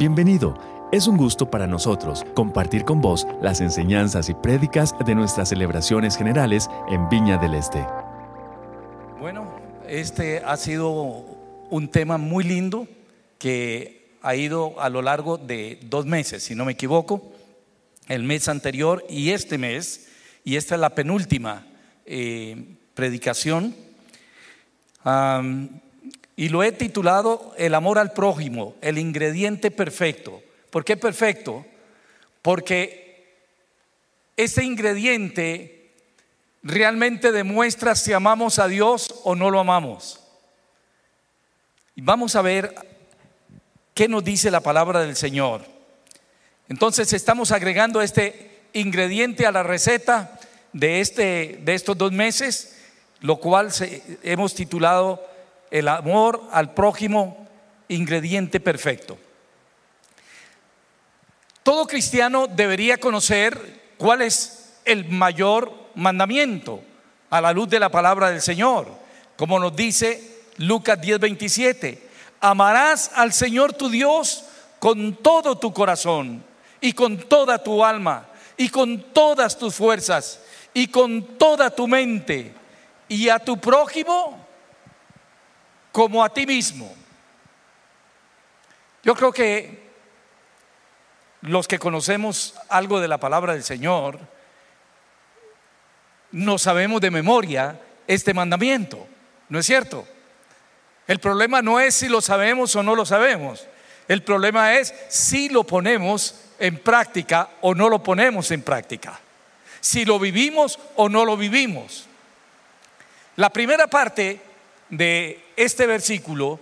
Bienvenido. Es un gusto para nosotros compartir con vos las enseñanzas y prédicas de nuestras celebraciones generales en Viña del Este. Bueno, este ha sido un tema muy lindo que ha ido a lo largo de dos meses, si no me equivoco, el mes anterior y este mes, y esta es la penúltima eh, predicación. Y lo he titulado El amor al prójimo, el ingrediente perfecto. ¿Por qué perfecto? Porque ese ingrediente realmente demuestra si amamos a Dios o no lo amamos. Y vamos a ver qué nos dice la palabra del Señor. Entonces estamos agregando este ingrediente a la receta de, este, de estos dos meses, lo cual hemos titulado El amor al prójimo, ingrediente perfecto. Todo cristiano debería conocer cuál es el mayor mandamiento a la luz de la palabra del Señor, como nos dice Lucas 10:27. Amarás al Señor tu Dios con todo tu corazón y con toda tu alma y con todas tus fuerzas y con toda tu mente y a tu prójimo como a ti mismo. Yo creo que los que conocemos algo de la palabra del Señor, no sabemos de memoria este mandamiento, ¿no es cierto? El problema no es si lo sabemos o no lo sabemos, el problema es si lo ponemos en práctica o no lo ponemos en práctica si lo vivimos o no lo vivimos. La primera parte de este versículo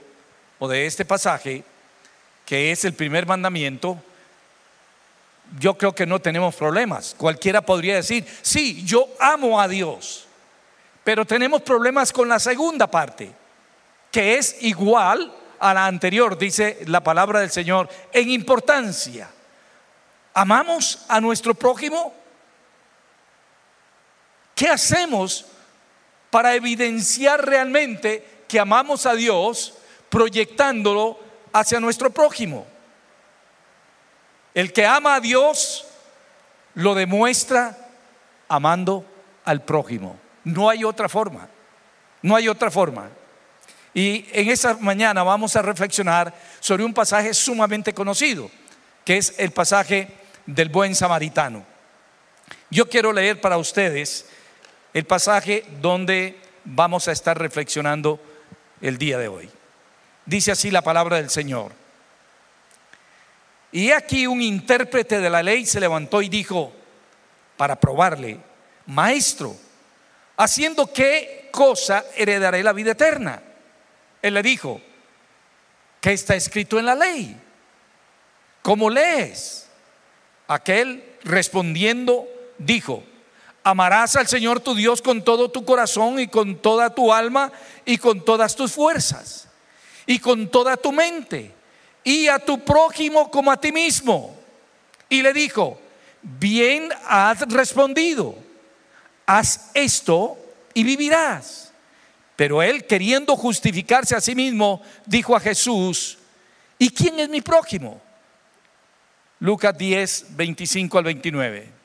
o de este pasaje, que es el primer mandamiento, yo creo que no tenemos problemas. Cualquiera podría decir, sí, yo amo a Dios, pero tenemos problemas con la segunda parte, que es igual a la anterior, dice la palabra del Señor, en importancia. ¿Amamos a nuestro prójimo? ¿Qué hacemos para evidenciar realmente que amamos a Dios proyectándolo hacia nuestro prójimo? El que ama a Dios lo demuestra amando al prójimo. No hay otra forma. No hay otra forma. Y en esta mañana vamos a reflexionar sobre un pasaje sumamente conocido, que es el pasaje del buen samaritano. Yo quiero leer para ustedes el pasaje donde vamos a estar reflexionando el día de hoy. Dice así la palabra del Señor. Y aquí un intérprete de la ley se levantó y dijo, para probarle, maestro, ¿haciendo qué cosa heredaré la vida eterna? Él le dijo, ¿qué está escrito en la ley? ¿Cómo lees? Aquel respondiendo dijo, Amarás al Señor tu Dios con todo tu corazón y con toda tu alma y con todas tus fuerzas y con toda tu mente y a tu prójimo como a ti mismo. Y le dijo, bien has respondido, haz esto y vivirás. Pero él, queriendo justificarse a sí mismo, dijo a Jesús, ¿y quién es mi prójimo? Lucas 10, 25 al 29.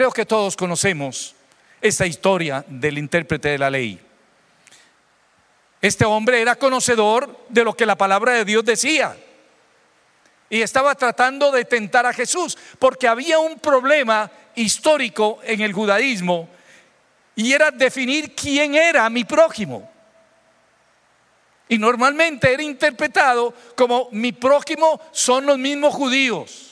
Creo que todos conocemos esta historia del intérprete de la ley. Este hombre era conocedor de lo que la palabra de Dios decía y estaba tratando de tentar a Jesús porque había un problema histórico en el judaísmo y era definir quién era mi prójimo. Y normalmente era interpretado como mi prójimo son los mismos judíos.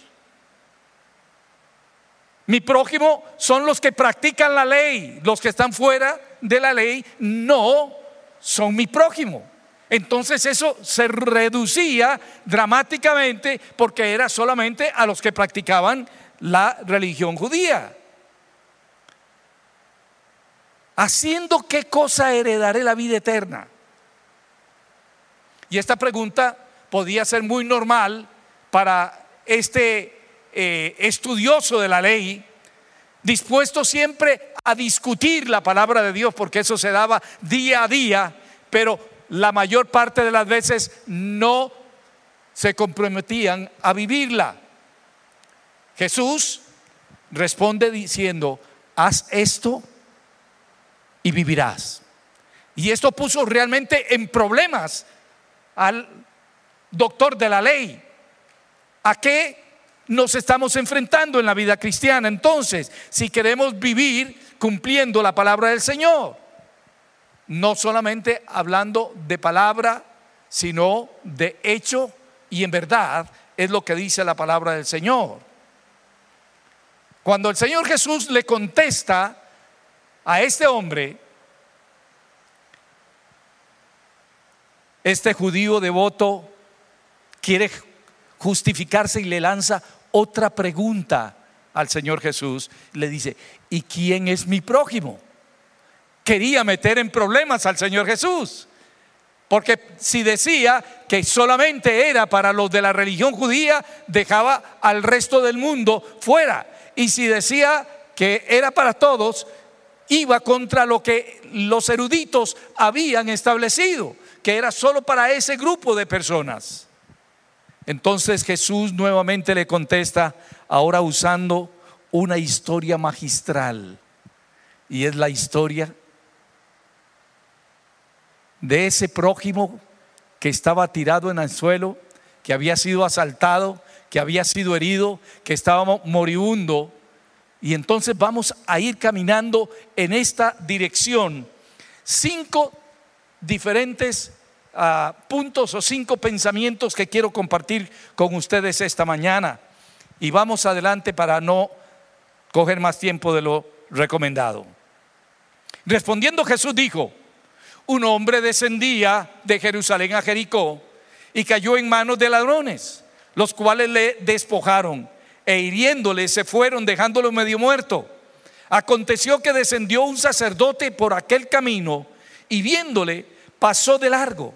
Mi prójimo son los que practican la ley. Los que están fuera de la ley no son mi prójimo. Entonces eso se reducía dramáticamente porque era solamente a los que practicaban la religión judía. Haciendo qué cosa heredaré la vida eterna. Y esta pregunta podía ser muy normal para este eh, estudioso de la ley, dispuesto siempre a discutir la palabra de Dios, porque eso se daba día a día, pero la mayor parte de las veces no se comprometían a vivirla. Jesús responde diciendo, haz esto y vivirás. Y esto puso realmente en problemas al doctor de la ley. ¿A qué nos estamos enfrentando en la vida cristiana? Entonces, si queremos vivir cumpliendo la palabra del Señor, no solamente hablando de palabra, sino de hecho y en verdad es lo que dice la palabra del Señor. Cuando el Señor Jesús le contesta a este hombre, este judío devoto quiere justificarse y le lanza otra pregunta al Señor Jesús. Le dice, ¿y quién es mi prójimo? Quería meter en problemas al Señor Jesús. Porque si decía que solamente era para los de la religión judía, dejaba al resto del mundo fuera. Y si decía que era para todos, iba contra lo que los eruditos habían establecido, que era solo para ese grupo de personas. Entonces Jesús nuevamente le contesta, ahora usando una historia magistral, y es la historia de ese prójimo que estaba tirado en el suelo, que había sido asaltado, que había sido herido, que estaba moribundo. Y entonces vamos a ir caminando en esta dirección. Cinco diferentes ah, puntos o cinco pensamientos que quiero compartir con ustedes esta mañana. Y vamos adelante para no coger más tiempo de lo recomendado. Respondiendo Jesús dijo, un hombre descendía de Jerusalén a Jericó y cayó en manos de ladrones, los cuales le despojaron e hiriéndole se fueron dejándolo medio muerto. Aconteció que descendió un sacerdote por aquel camino y viéndole pasó de largo.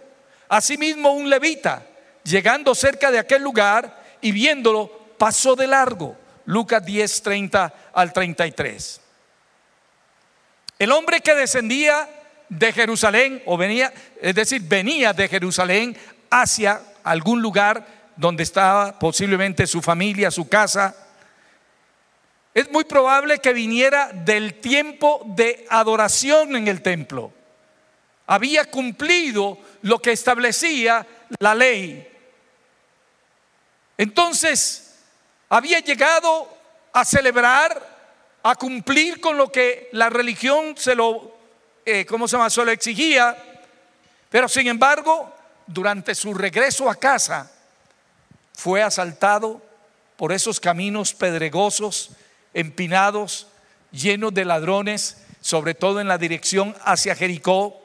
Asimismo un levita, llegando cerca de aquel lugar y viéndolo, pasó de largo. Lucas 10, 30 al 33. El hombre que descendía de Jerusalén, o venía, es decir, venía de Jerusalén hacia algún lugar donde estaba posiblemente su familia, su casa. Es muy probable que viniera del tiempo de adoración en el templo. Había cumplido lo que establecía la ley. Entonces, había llegado a celebrar, a cumplir con lo que la religión se lo eh, ¿cómo se llama? Solo exigía, pero sin embargo, durante su regreso a casa, fue asaltado por esos caminos pedregosos, empinados, llenos de ladrones, sobre todo en la dirección hacia Jericó.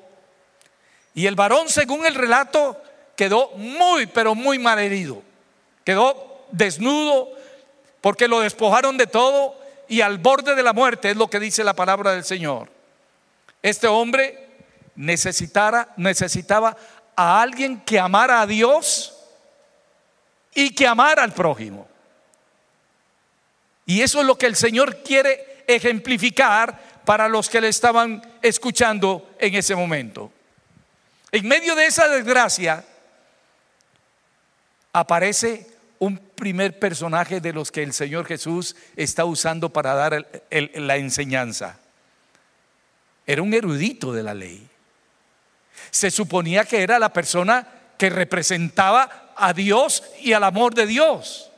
Y el varón, según el relato, quedó muy, pero muy mal herido. Quedó desnudo porque lo despojaron de todo y al borde de la muerte, es lo que dice la palabra del Señor. Este hombre necesitara, necesitaba a alguien que amara a Dios y que amara al prójimo. Y eso es lo que el Señor quiere ejemplificar para los que le estaban escuchando en ese momento. En medio de esa desgracia aparece un primer personaje de los que el Señor Jesús está usando para dar la enseñanza era un erudito de la ley. Se suponía que era la persona que representaba a Dios y al amor de Dios.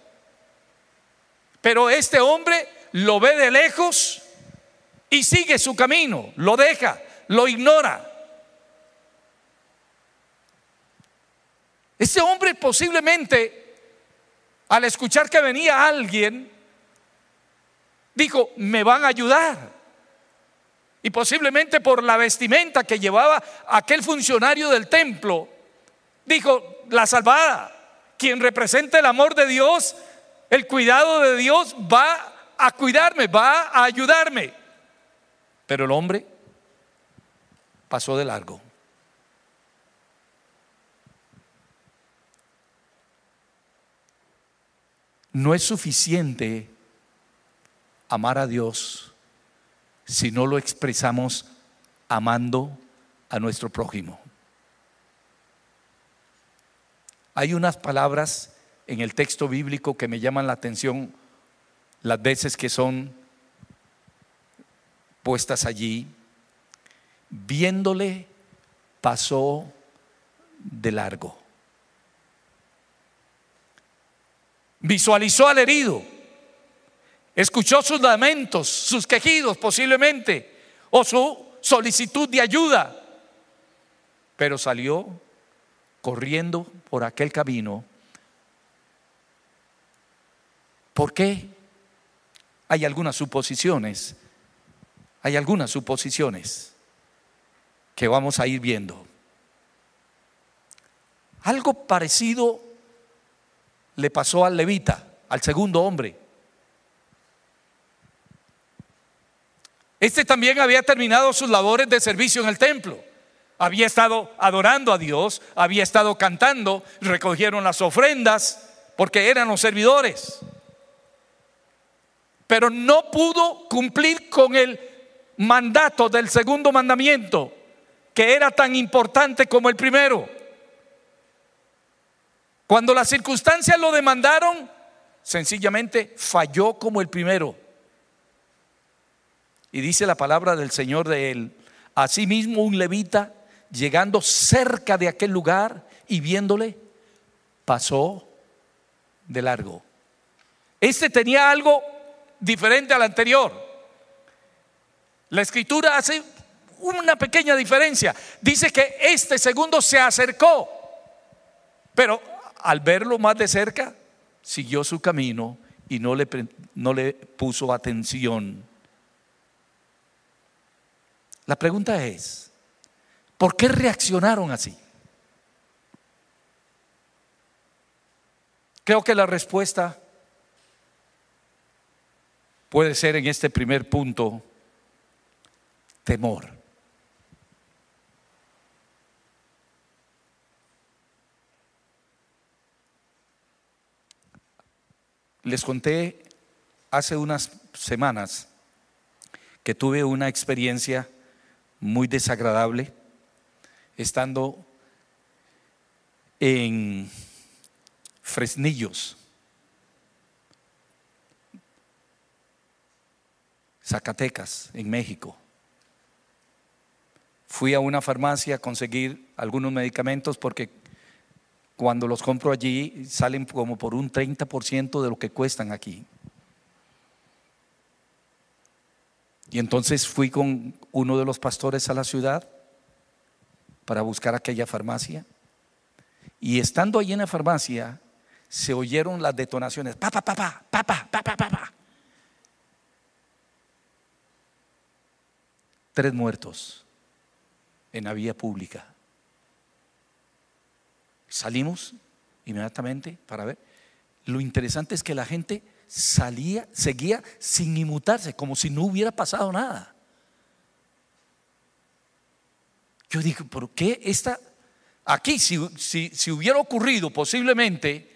Pero este hombre lo ve de lejos y sigue su camino, lo deja, lo ignora. Este hombre posiblemente, al escuchar que venía alguien, dijo, me van a ayudar. Y posiblemente por la vestimenta que llevaba aquel funcionario del templo, dijo, la salvada, quien representa el amor de Dios, el cuidado de Dios, va a cuidarme, va a ayudarme. Pero el hombre pasó de largo. No es suficiente amar a Dios si no lo expresamos amando a nuestro prójimo. Hay unas palabras en el texto bíblico que me llaman la atención las veces que son puestas allí. Viéndole, pasó de largo. Visualizó al herido, escuchó sus lamentos, sus quejidos posiblemente, o su solicitud de ayuda, pero salió corriendo por aquel camino. ¿Por qué? Hay algunas suposiciones, hay algunas suposiciones que vamos a ir viendo. Algo parecido le pasó al levita, al segundo hombre. Este también había terminado sus labores de servicio en el templo. Había estado adorando a Dios, había estado cantando, recogieron las ofrendas porque eran los servidores. Pero no pudo cumplir con el mandato del segundo mandamiento, que era tan importante como el primero. Cuando las circunstancias lo demandaron, sencillamente falló como el primero. Y dice la palabra del Señor de él, asimismo un levita, llegando cerca de aquel lugar y viéndole, pasó de largo. Este tenía algo diferente al anterior. La escritura hace una pequeña diferencia. Dice que este segundo se acercó, pero al verlo más de cerca, siguió su camino y no le, no le puso atención. La pregunta es, ¿por qué reaccionaron así? Creo que la respuesta puede ser en este primer punto temor. Les conté hace unas semanas que tuve una experiencia muy desagradable estando en Fresnillos, Zacatecas, en México. Fui a una farmacia a conseguir algunos medicamentos porque cuando los compro allí salen como por un 30% de lo que cuestan aquí. Y entonces fui con uno de los pastores a la ciudad para buscar aquella farmacia. Y estando allí en la farmacia, se oyeron las detonaciones. Papá, papá, papá, papá, papá. Tres muertos en la vía pública. Salimos inmediatamente para ver. Lo interesante es que la gente salía, seguía sin inmutarse, como si no hubiera pasado nada. Yo dije, ¿por qué esta? Aquí, si, si, hubiera ocurrido posiblemente,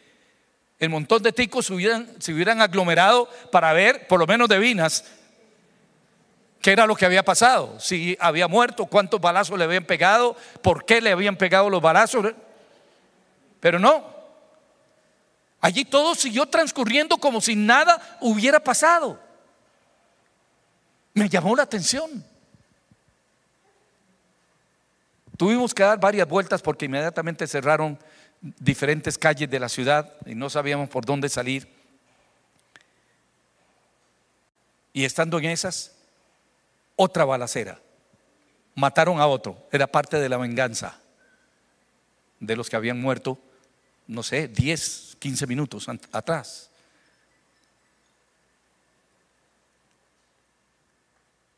el montón de ticos se hubieran, se hubieran aglomerado para ver, por lo menos de Vinas, qué era lo que había pasado, si había muerto, cuántos balazos le habían pegado, por qué le habían pegado los balazos. Pero no. Allí todo siguió transcurriendo como si nada hubiera pasado. Me llamó la atención. Tuvimos que dar varias vueltas porque inmediatamente cerraron diferentes calles de la ciudad y no sabíamos por dónde salir. Y estando en esas, otra balacera. Mataron a otro. Era parte de la venganza de los que habían muerto no sé, 10, 15 minutos atrás.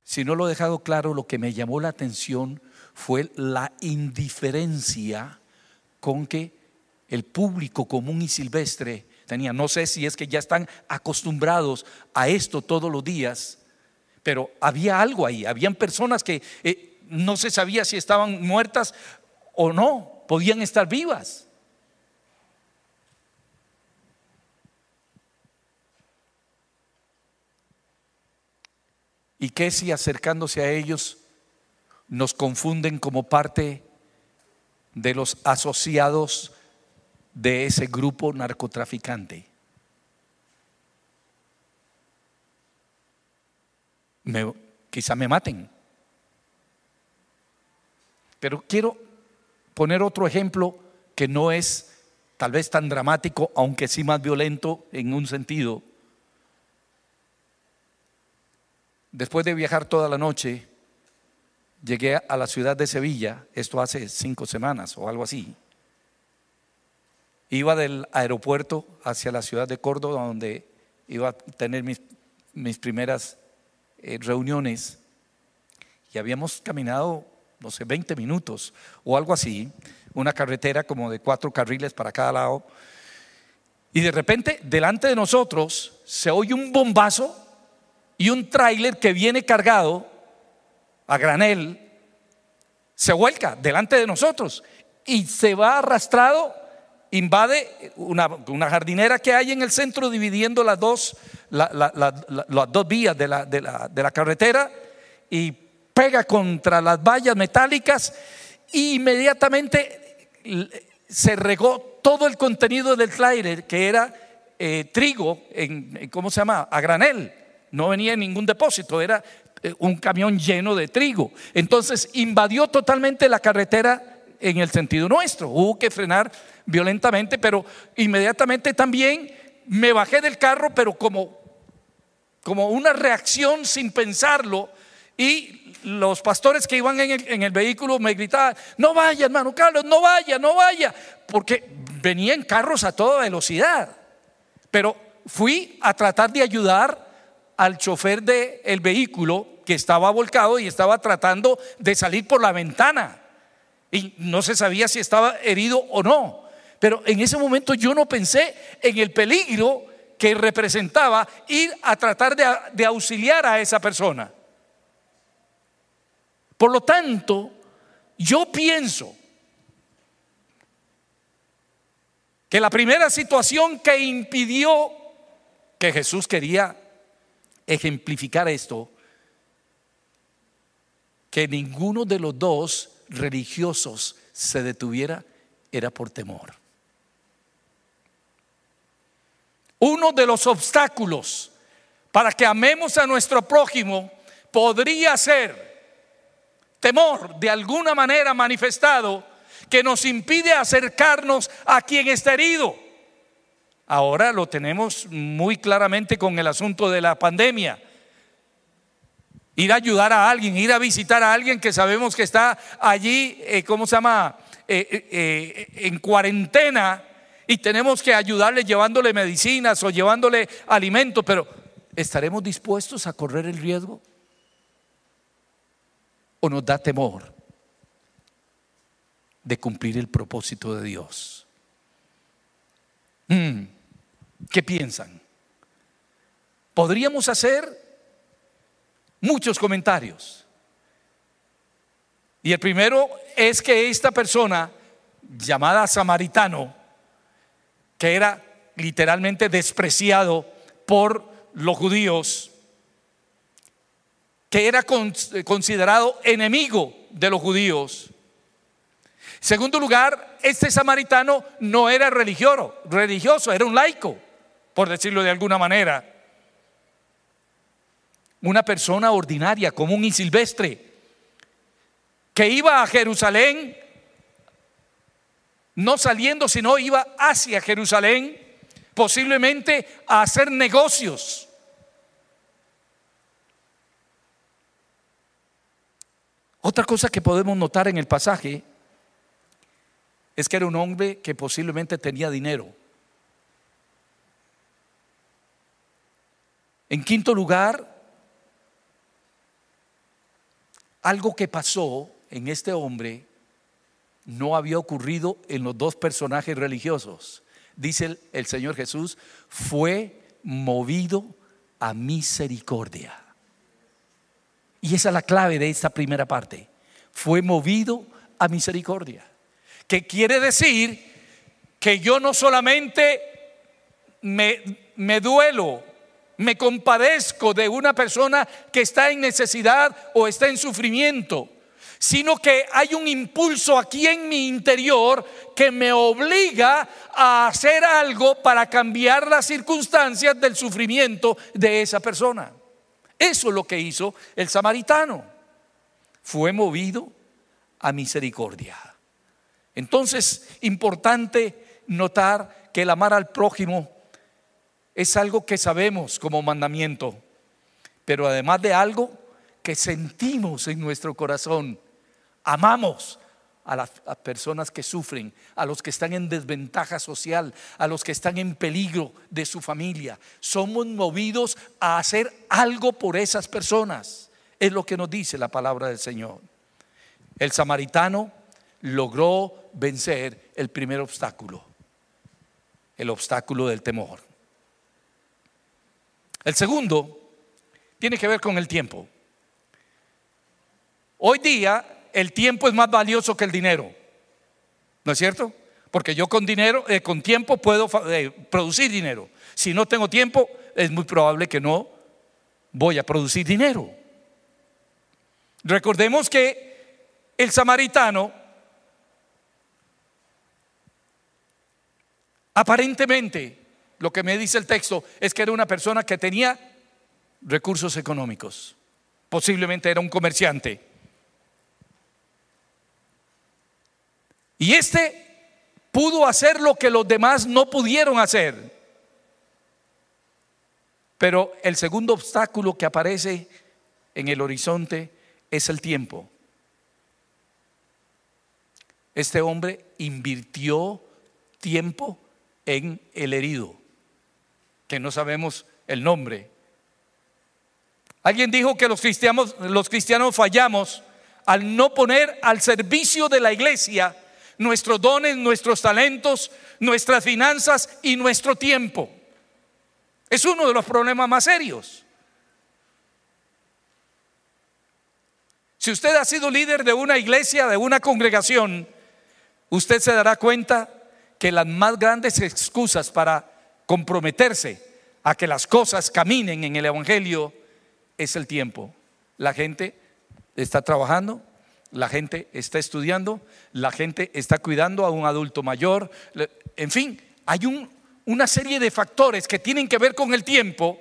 Si no lo he dejado claro, lo que me llamó la atención fue la indiferencia con que el público común y silvestre tenía. No sé si es que ya están acostumbrados a esto todos los días, pero había algo ahí. Habían personas que eh, no se sabía si estaban muertas o no, podían estar vivas. ¿Y qué si acercándose a ellos nos confunden como parte de los asociados de ese grupo narcotraficante. Quizá me maten. Pero quiero poner otro ejemplo que no es tal vez tan dramático, aunque sí más violento en un sentido. Después de viajar toda la noche, llegué a la ciudad de Sevilla, esto hace cinco semanas o algo así. Iba del aeropuerto hacia la ciudad de Córdoba, donde iba a tener mis, mis primeras eh, reuniones, y habíamos caminado, no sé, 20 minutos o algo así, una carretera como de cuatro carriles para cada lado, y de repente delante de nosotros se oye un bombazo y un tráiler que viene cargado a granel se vuelca delante de nosotros y se va arrastrado, invade una, jardinera que hay en el centro dividiendo las dos, las dos vías de la, de la carretera y pega contra las vallas metálicas e inmediatamente se regó todo el contenido del tráiler que era eh, trigo, en, ¿cómo se llama? A granel. No venía en ningún depósito, era eh, un camión lleno de trigo. Entonces invadió totalmente la carretera en el sentido nuestro. Hubo que frenar violentamente, pero inmediatamente también me bajé del carro, pero como, como una reacción sin pensarlo. Y los pastores que iban en el, en el vehículo me gritaban, no vaya hermano Carlos, no vaya, no vaya, porque venían carros a toda velocidad. Pero fui a tratar de ayudar al chofer del vehículo que estaba volcado y estaba tratando de salir por la ventana. Y no se sabía si estaba herido o no. Pero en ese momento yo no pensé en el peligro que representaba ir a tratar de, de auxiliar a esa persona. Por lo tanto, yo pienso que la primera situación que impidió que Jesús quería ejemplificar esto, que ninguno de los dos religiosos se detuviera, era por temor. Uno de los obstáculos para que amemos a nuestro prójimo podría ser temor de alguna manera manifestado que nos impide acercarnos a quien está herido. Ahora lo tenemos muy claramente con el asunto de la pandemia. Ir a ayudar a alguien, ir a visitar a alguien que sabemos que está allí, eh, ¿cómo se llama? Eh, eh, en cuarentena y tenemos que ayudarle llevándole medicinas o llevándole alimentos, pero ¿estaremos dispuestos a correr el riesgo? ¿O nos da temor de cumplir el propósito de Dios? Mm. ¿Qué piensan? Podríamos hacer muchos comentarios. Y el primero es que esta persona llamada samaritano, que era literalmente despreciado por los judíos, que era considerado enemigo de los judíos, Segundo lugar, este samaritano no era religioso, religioso, era un laico, por decirlo de alguna manera. Una persona ordinaria, común y silvestre, que iba a Jerusalén, no saliendo, sino iba hacia Jerusalén, posiblemente a hacer negocios. Otra cosa que podemos notar en el pasaje es que era un hombre que posiblemente tenía dinero. En quinto lugar, algo que pasó en este hombre no había ocurrido en los dos personajes religiosos. Dice el, Señor Jesús, fue movido a misericordia. Y esa es la clave de esta primera parte. Fue movido a misericordia que quiere decir que yo no solamente me, me duelo, me compadezco de una persona que está en necesidad o está en sufrimiento, sino que hay un impulso aquí en mi interior que me obliga a hacer algo para cambiar las circunstancias del sufrimiento de esa persona. Eso es lo que hizo el samaritano. Fue movido a misericordia. Entonces, importante notar que el amar al prójimo es algo que sabemos como mandamiento, pero además de algo que sentimos en nuestro corazón Amamos a las personas que sufren, a los que están en desventaja social, a los que están en peligro de su familia. Somos movidos a hacer algo por esas personas. Es lo que nos dice la palabra del Señor. El samaritano logró vencer el primer obstáculo, el obstáculo del temor. El segundo tiene que ver con el tiempo. Hoy día el tiempo es más valioso que el dinero. ¿No es cierto? Porque yo con dinero, eh, con tiempo puedo eh, producir dinero. Si no tengo tiempo, es muy probable que no voy a producir dinero. Recordemos que el samaritano aparentemente, lo que me dice el texto es que era una persona que tenía recursos económicos. Posiblemente era un comerciante. Y este pudo hacer lo que los demás no pudieron hacer. Pero el segundo obstáculo que aparece en el horizonte es el tiempo. Este hombre invirtió tiempo en el herido, que no sabemos el nombre. Alguien dijo que los cristianos, los cristianos fallamos al no poner al servicio de la iglesia nuestros dones, nuestros talentos, nuestras finanzas y nuestro tiempo. Es uno de los problemas más serios. Si usted ha sido líder de una iglesia, de una congregación, usted se dará cuenta que las más grandes excusas para comprometerse a que las cosas caminen en el Evangelio es el tiempo. La gente está trabajando, la gente está estudiando, la gente está cuidando a un adulto mayor, en fin, hay una serie de factores que tienen que ver con el tiempo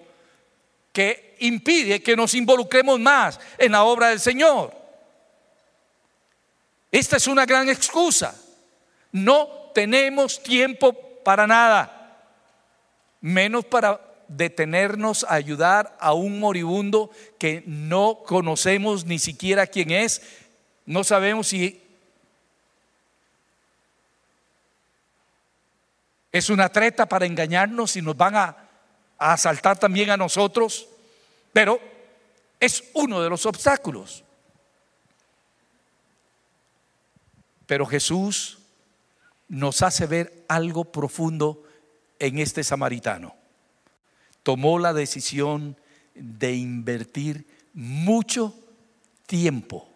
que impide que nos involucremos más en la obra del Señor. Esta es una gran excusa. No tenemos tiempo para nada, menos para detenernos a ayudar a un moribundo que no conocemos ni siquiera quién es no sabemos si es una treta para engañarnos y nos van a, asaltar también a nosotros, pero es uno de los obstáculos. Pero Jesús nos hace ver algo profundo en este samaritano. Tomó la decisión de invertir mucho tiempo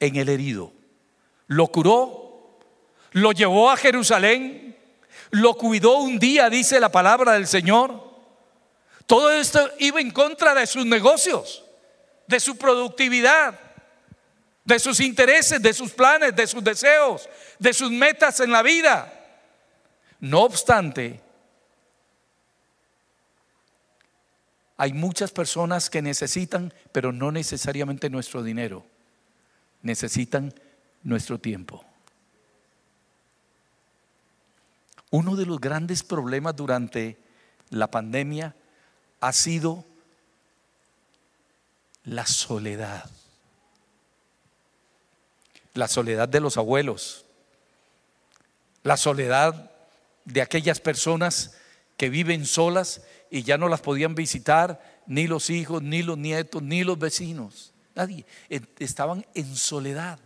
en el herido. Lo curó, lo llevó a Jerusalén, lo cuidó un día, dice la palabra del Señor. Todo esto iba en contra de sus negocios, de su productividad, de sus intereses, de sus planes, de sus deseos, de sus metas en la vida. No obstante, hay muchas personas que necesitan, pero no necesariamente nuestro dinero necesitan nuestro tiempo. Uno de los grandes problemas durante la pandemia ha sido la soledad. La soledad de los abuelos. La soledad de aquellas personas que viven solas y ya no las podían visitar ni los hijos, ni los nietos, ni los vecinos. Nadie. Estaban en soledad.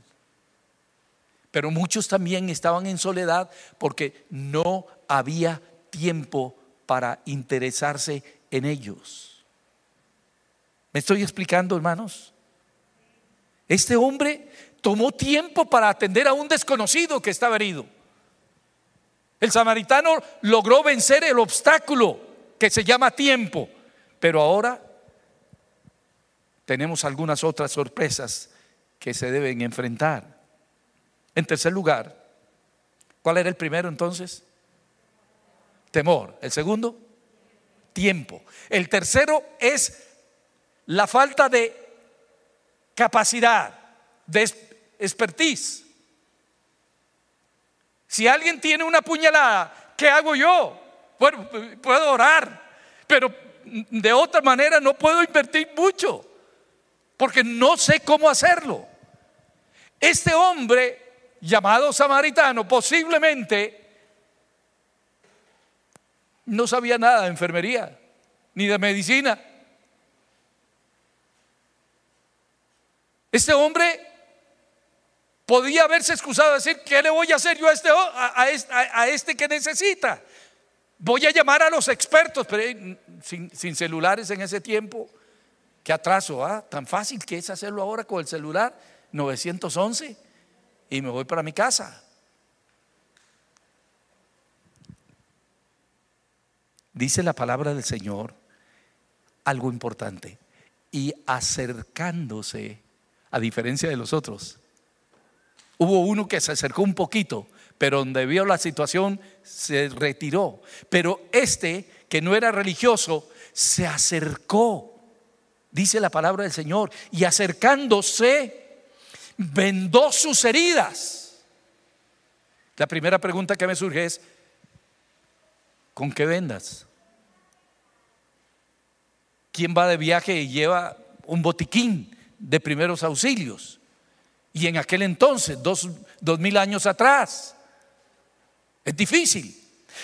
Pero muchos también estaban en soledad porque no había tiempo para interesarse en ellos. ¿Me estoy explicando, hermanos? Este hombre tomó tiempo para atender a un desconocido que estaba herido. El samaritano logró vencer el obstáculo que se llama tiempo, pero ahora tenemos algunas otras sorpresas que se deben enfrentar. En tercer lugar, ¿cuál era el primero entonces? Temor. El segundo, tiempo. El tercero es la falta de capacidad, de expertise. Si alguien tiene una puñalada, ¿qué hago yo? Bueno, puedo orar, pero de otra manera no puedo invertir mucho, porque no sé cómo hacerlo. Este hombre llamado samaritano posiblemente no sabía nada de enfermería ni de medicina. Este hombre podía haberse excusado a decir, ¿qué le voy a hacer yo a este, a, este que necesita? Voy a llamar a los expertos, pero sin, sin celulares en ese tiempo, qué atraso, ¿ah? Tan fácil que es hacerlo ahora con el celular 911 y me voy para mi casa. Dice la palabra del Señor algo importante. Y acercándose, a diferencia de los otros, hubo uno que se acercó un poquito, pero donde vio la situación se retiró. Pero este, que no era religioso, se acercó, dice la palabra del Señor, y acercándose, vendó sus heridas. La primera pregunta que me surge es, ¿con qué vendas? ¿Quién va de viaje y lleva un botiquín de primeros auxilios? Y en aquel entonces, dos, mil años atrás, es difícil.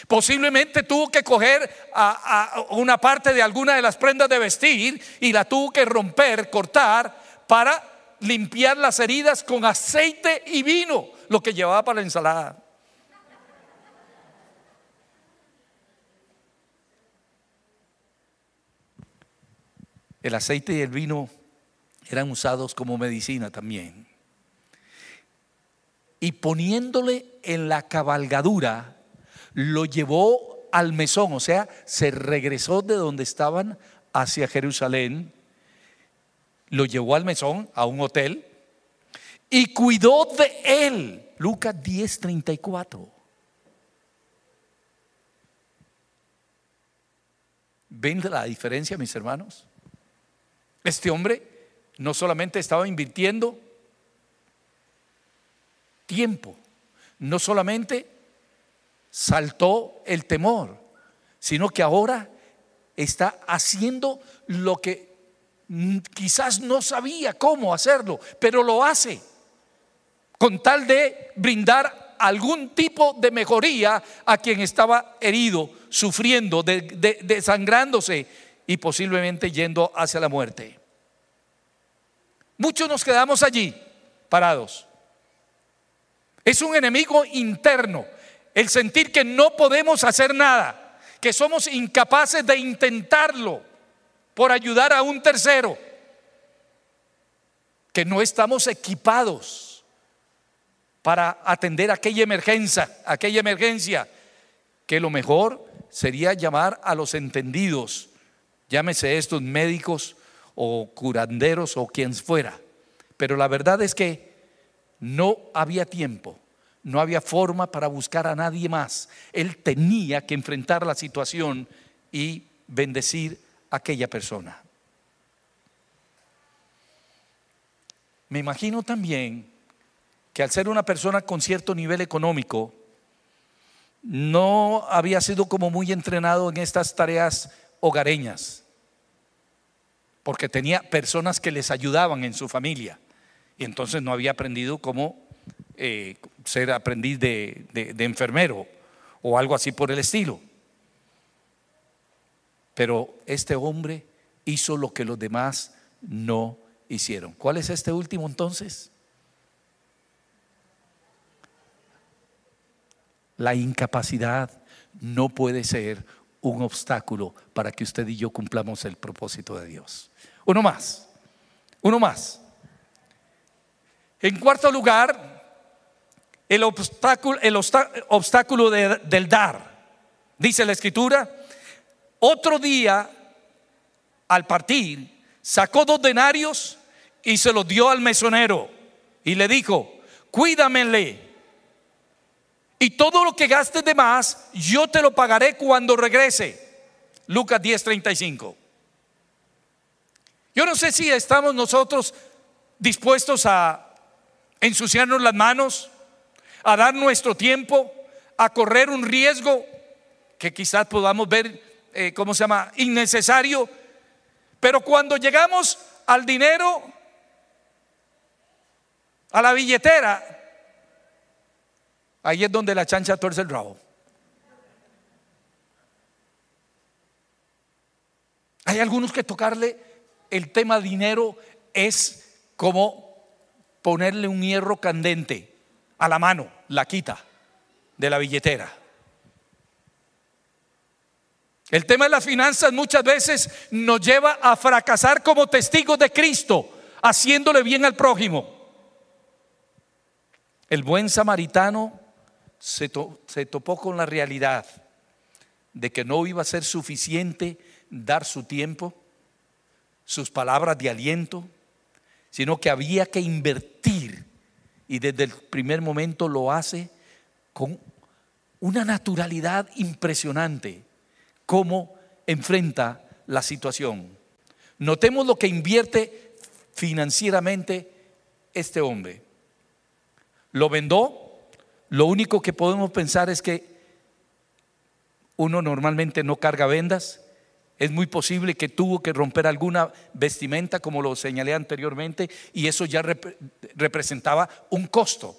Posiblemente tuvo que coger a, una parte de alguna de las prendas de vestir y la tuvo que romper, cortar, para limpiar las heridas con aceite y vino, lo que llevaba para la ensalada. El aceite y el vino eran usados como medicina también. Y poniéndole en la cabalgadura, lo llevó al mesón, o sea, se regresó de donde estaban hacia Jerusalén, lo llevó al mesón, a un hotel, y cuidó de él. Lucas 10:34. ¿Ven la diferencia, mis hermanos? Este hombre no solamente estaba invirtiendo tiempo, no solamente saltó el temor, sino que ahora está haciendo lo que quizás no sabía cómo hacerlo, pero lo hace con tal de brindar algún tipo de mejoría a quien estaba herido, sufriendo, desangrándose y posiblemente yendo hacia la muerte. Muchos nos quedamos allí, parados. Es un enemigo interno, el sentir que no podemos hacer nada, que somos incapaces de intentarlo por ayudar a un tercero, que no estamos equipados para atender aquella emergencia, aquella emergencia, que lo mejor sería llamar a los entendidos llámese estos médicos o curanderos o quien fuera. Pero la verdad es que no había tiempo, no había forma para buscar a nadie más. Él tenía que enfrentar la situación y bendecir a aquella persona. Me imagino también que al ser una persona con cierto nivel económico, no había sido como muy entrenado en estas tareas hogareñas porque tenía personas que les ayudaban en su familia y entonces no había aprendido cómo eh, ser aprendiz de, de enfermero o algo así por el estilo. Pero este hombre hizo lo que los demás no hicieron. ¿Cuál es este último entonces? La incapacidad no puede ser un obstáculo para que usted y yo cumplamos el propósito de Dios. Uno más, uno más. En cuarto lugar, el obstáculo, el obstáculo del dar. Dice la escritura, otro día, al partir, sacó dos denarios y se los dio al mesonero. y le dijo, cuídamele. Y todo lo que gastes de más, yo te lo pagaré cuando regrese. Lucas 10:35. Yo no sé si estamos nosotros dispuestos a ensuciarnos las manos, a dar nuestro tiempo, a correr un riesgo que quizás podamos ver, eh, ¿cómo se llama?, innecesario. Pero cuando llegamos al dinero, a la billetera, ahí es donde la chancha tuerce el rabo. Hay algunos que tocarle el tema dinero es como ponerle un hierro candente a la mano, la quita de la billetera. El tema de las finanzas muchas veces nos lleva a fracasar como testigos de Cristo, haciéndole bien al prójimo. El buen samaritano se, se topó con la realidad de que no iba a ser suficiente dar su tiempo, sus palabras de aliento, sino que había que invertir y desde el primer momento lo hace con una naturalidad impresionante, cómo enfrenta la situación. Notemos lo que invierte financieramente este hombre. Lo vendó, lo único que podemos pensar es que uno normalmente no carga vendas, es muy posible que tuvo que romper alguna vestimenta, como lo señalé anteriormente, y eso ya representaba un costo.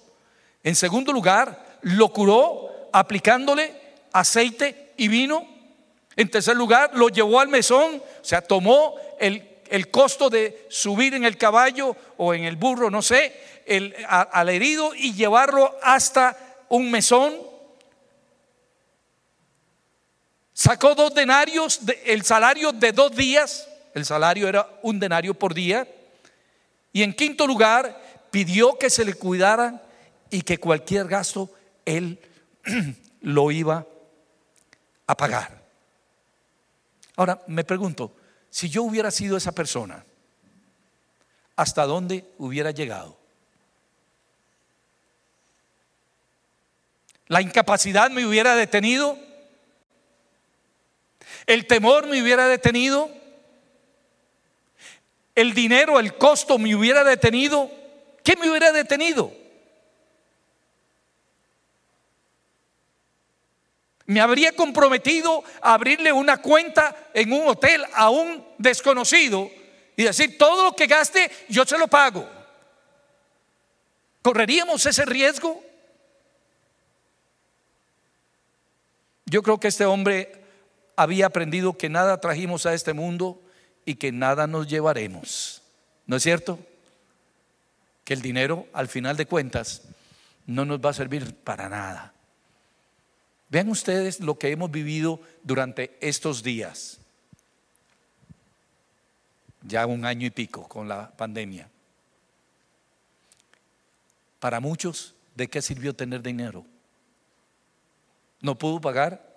En segundo lugar, lo curó aplicándole aceite y vino. En tercer lugar, lo llevó al mesón, o sea, tomó el, el costo de subir en el caballo o en el burro, no sé, el, al herido y llevarlo hasta un mesón Sacó dos denarios, el salario de dos días, el salario era un denario por día. Y en quinto lugar, pidió que se le cuidara y que cualquier gasto él lo iba a pagar. Ahora, me pregunto, si yo hubiera sido esa persona, ¿hasta dónde hubiera llegado? ¿La incapacidad me hubiera detenido? ¿El temor me hubiera detenido? ¿El dinero, el costo me hubiera detenido? ¿Qué me hubiera detenido? Me habría comprometido a abrirle una cuenta en un hotel a un desconocido y decir, todo lo que gaste, yo se lo pago. ¿Correríamos ese riesgo? Yo creo que este hombre había aprendido que nada trajimos a este mundo y que nada nos llevaremos. ¿No es cierto? Que el dinero, al final de cuentas, no nos va a servir para nada. Vean ustedes lo que hemos vivido durante estos días. Ya un año y pico con la pandemia. Para muchos, ¿de qué sirvió tener dinero? No pudo pagar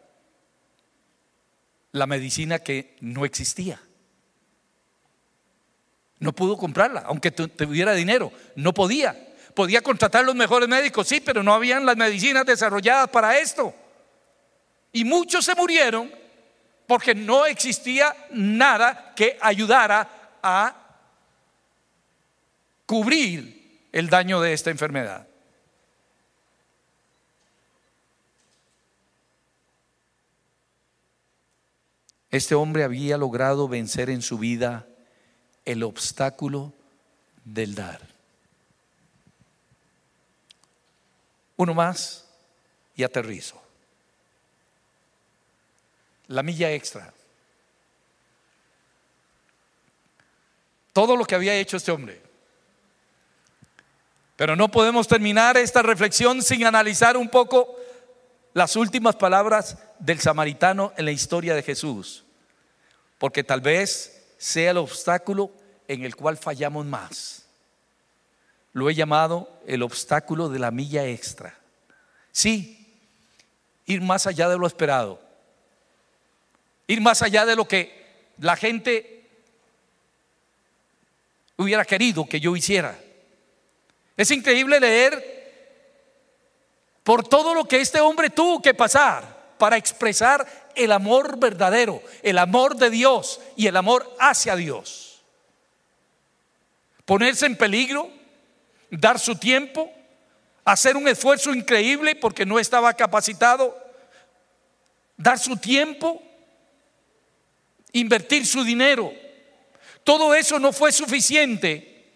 la medicina que no existía. No pudo comprarla, aunque tuviera dinero, no podía. Podía contratar los mejores médicos, sí, pero no habían las medicinas desarrolladas para esto. Y muchos se murieron porque no existía nada que ayudara a cubrir el daño de esta enfermedad. Este hombre había logrado vencer en su vida el obstáculo del dar. Uno más y aterrizo. La milla extra. Todo lo que había hecho este hombre. Pero no podemos terminar esta reflexión sin analizar un poco las últimas palabras del samaritano en la historia de Jesús porque tal vez sea el obstáculo en el cual fallamos más. Lo he llamado el obstáculo de la milla extra. Sí, ir más allá de lo esperado. Ir más allá de lo que la gente hubiera querido que yo hiciera. Es increíble leer por todo lo que este hombre tuvo que pasar para expresar el amor verdadero, el amor de Dios y el amor hacia Dios. Ponerse en peligro, dar su tiempo, hacer un esfuerzo increíble porque no estaba capacitado, dar su tiempo, invertir su dinero. Todo eso no fue suficiente,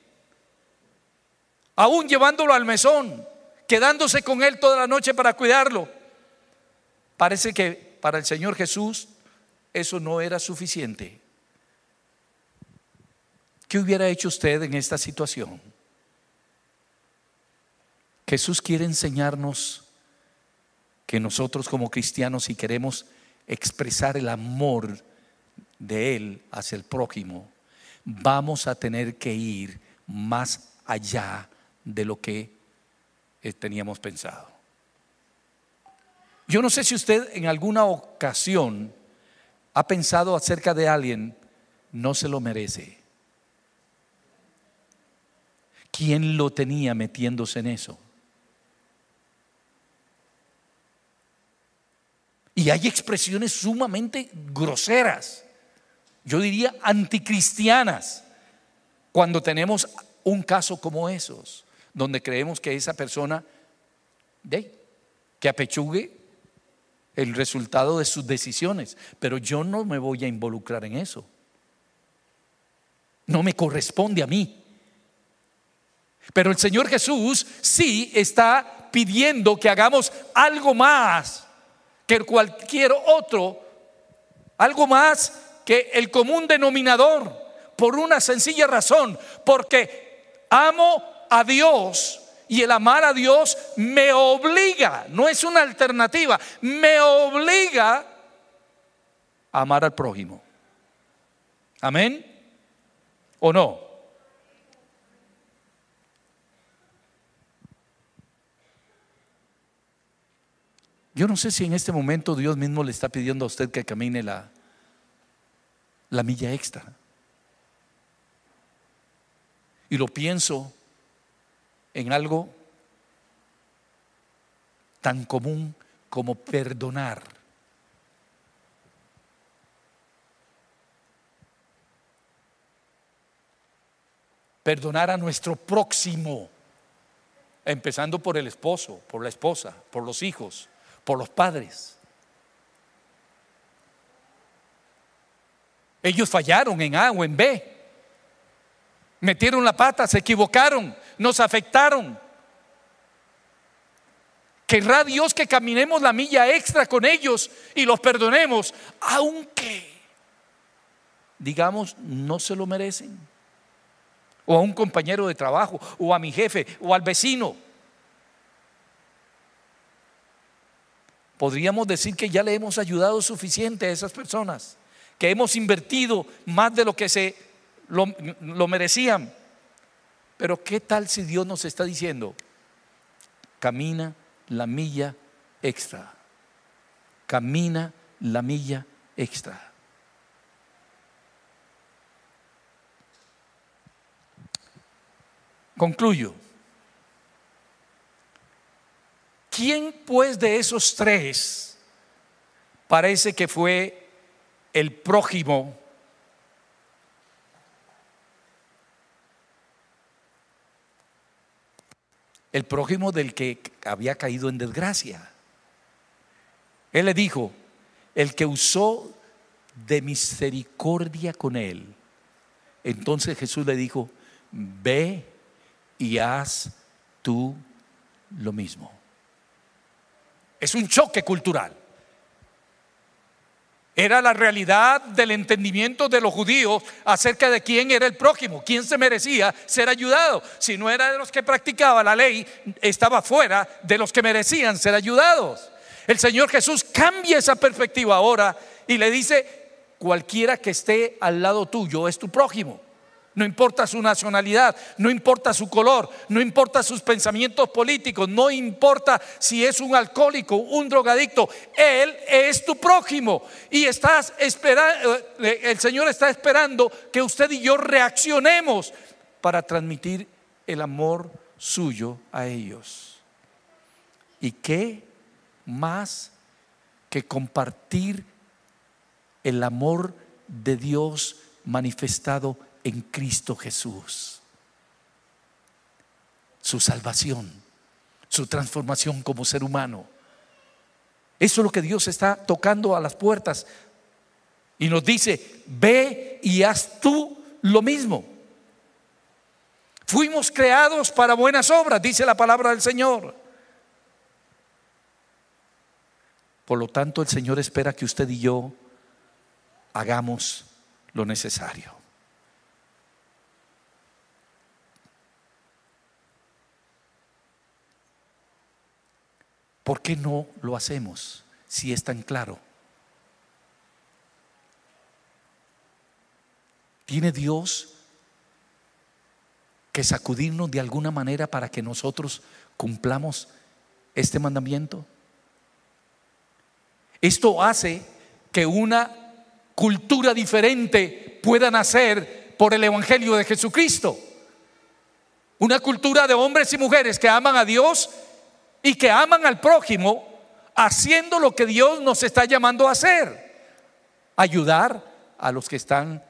aún llevándolo al mesón, quedándose con él toda la noche para cuidarlo. Parece que para el Señor Jesús eso no era suficiente. ¿Qué hubiera hecho usted en esta situación? Jesús quiere enseñarnos que nosotros como cristianos, si queremos expresar el amor de Él hacia el prójimo, vamos a tener que ir más allá de lo que teníamos pensado. Yo no sé si usted en alguna ocasión ha pensado acerca de alguien, no se lo merece. ¿Quién lo tenía metiéndose en eso? Y hay expresiones sumamente groseras, yo diría anticristianas, cuando tenemos un caso como esos, donde creemos que esa persona, de, que apechugue el resultado de sus decisiones, pero yo no me voy a involucrar en eso. No me corresponde a mí. Pero el Señor Jesús sí está pidiendo que hagamos algo más que cualquier otro, algo más que el común denominador, por una sencilla razón, porque amo a Dios y el amar a Dios me obliga, no es una alternativa, me obliga a amar al prójimo. Amén. ¿O no? Yo no sé si en este momento Dios mismo le está pidiendo a usted que camine la, la milla extra. Y lo pienso en algo tan común como perdonar. Perdonar a nuestro próximo, empezando por el esposo, por la esposa, por los hijos, por los padres. Ellos fallaron en A o en B. Metieron la pata, se equivocaron, nos afectaron. Querrá Dios que caminemos la milla extra con ellos y los perdonemos, aunque, digamos, no se lo merecen. O a un compañero de trabajo, o a mi jefe, o al vecino. podríamos decir que ya le hemos ayudado suficiente a esas personas, que hemos invertido más de lo que se lo, lo merecían. Pero ¿qué tal si Dios nos está diciendo, camina la milla extra, camina la milla extra? Concluyo. ¿Quién pues de esos tres parece que fue el prójimo? El prójimo del que había caído en desgracia. Él le dijo, el que usó de misericordia con él. Entonces Jesús le dijo, ve y haz tú lo mismo. Es un choque cultural. Era la realidad del entendimiento de los judíos acerca de quién era el prójimo, quién se merecía ser ayudado. Si no era de los que practicaba la ley, estaba fuera de los que merecían ser ayudados. El Señor Jesús cambia esa perspectiva ahora y le dice, cualquiera que esté al lado tuyo es tu prójimo. No importa su nacionalidad, no importa su color, no importa sus pensamientos políticos, no importa si es un alcohólico, un drogadicto, Él es tu prójimo. Y estás esperando, eh, el Señor está esperando que usted y yo reaccionemos para transmitir el amor suyo a ellos. ¿Y qué más que compartir el amor de Dios manifestado en Cristo Jesús? Su salvación, su transformación como ser humano. Eso es lo que Dios está tocando a las puertas y nos dice, ve y haz tú lo mismo. Fuimos creados para buenas obras, dice la palabra del Señor. Por lo tanto, el Señor espera que usted y yo hagamos lo necesario. ¿Por qué no lo hacemos si es tan claro? ¿Tiene Dios que sacudirnos de alguna manera para que nosotros cumplamos este mandamiento? Esto hace que una cultura diferente pueda nacer por el Evangelio de Jesucristo. Una cultura de hombres y mujeres que aman a Dios y que aman al prójimo haciendo lo que Dios nos está llamando a hacer. Ayudar a los que están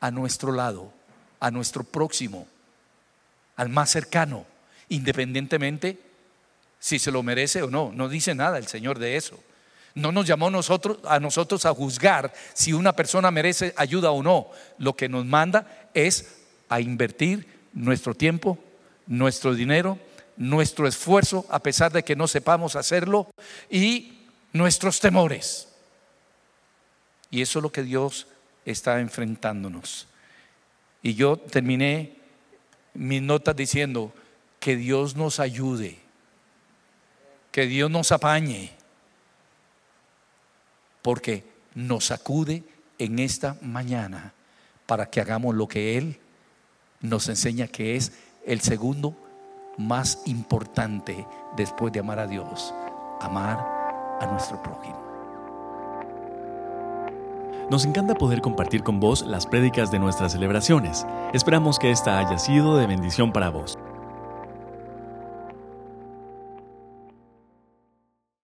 a nuestro lado, a nuestro próximo, al más cercano, independientemente si se lo merece o no. No dice nada el Señor de eso. No nos llamó nosotros, a nosotros a juzgar si una persona merece ayuda o no. Lo que nos manda es a invertir nuestro tiempo, nuestro dinero, nuestro esfuerzo, a pesar de que no sepamos hacerlo, y nuestros temores. Y eso es lo que Dios está enfrentándonos. Y yo terminé mis notas diciendo que Dios nos ayude, que Dios nos apañe, porque nos acude en esta mañana para que hagamos lo que Él nos enseña que es el segundo más importante después de amar a Dios, amar a nuestro prójimo. Nos encanta poder compartir con vos las prédicas de nuestras celebraciones. Esperamos que esta haya sido de bendición para vos.